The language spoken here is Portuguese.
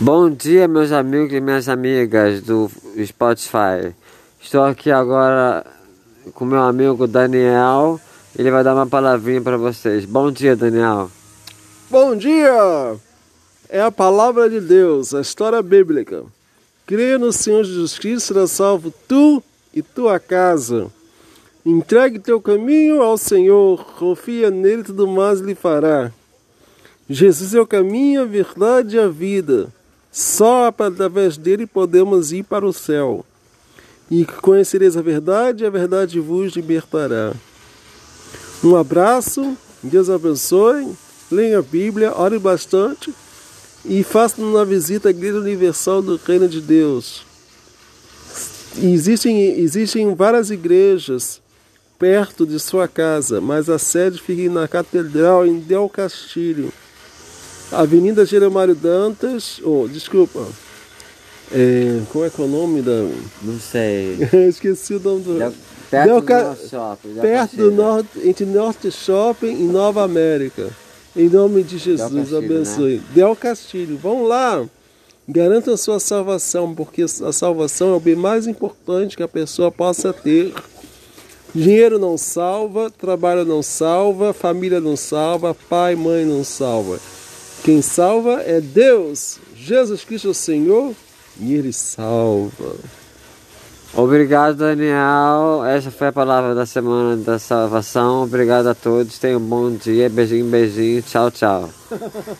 Bom dia, meus amigos e minhas amigas do Spotify. Estou aqui agora com meu amigo Daniel. Ele vai dar uma palavrinha para vocês. Bom dia, Daniel. Bom dia! É a palavra de Deus, a história bíblica. Creia no Senhor Jesus Cristo, será salvo tu e tua casa. Entregue teu caminho ao Senhor, confia nele, tudo mais lhe fará. Jesus é o caminho, a verdade e a vida. Só através dele podemos ir para o céu. E conhecereis a verdade, e a verdade vos libertará. Um abraço, Deus abençoe, leia a Bíblia, ore bastante e faça uma visita à Igreja Universal do Reino de Deus. Existem, existem várias igrejas perto de sua casa, mas a sede fica na Catedral em Del Castilho. Avenida Jeremário Dantas, oh, desculpa. É, como é que é o nome da. Não sei. Esqueci o nome do. Del, perto Del do Ca- nosso shopping. Del Perto do Castilho. norte, entre Norte Shopping e Nova América. Em nome de Jesus, Castilho, abençoe. Del Castilho, vão lá. Garanta a sua salvação, porque a salvação é o bem mais importante que a pessoa possa ter. Dinheiro não salva, trabalho não salva, família não salva, pai, mãe não salva. Quem salva é Deus, Jesus Cristo o Senhor, e Ele salva. Obrigado, Daniel. Essa foi a palavra da semana da salvação. Obrigado a todos. Tenham um bom dia. Beijinho, beijinho. Tchau, tchau.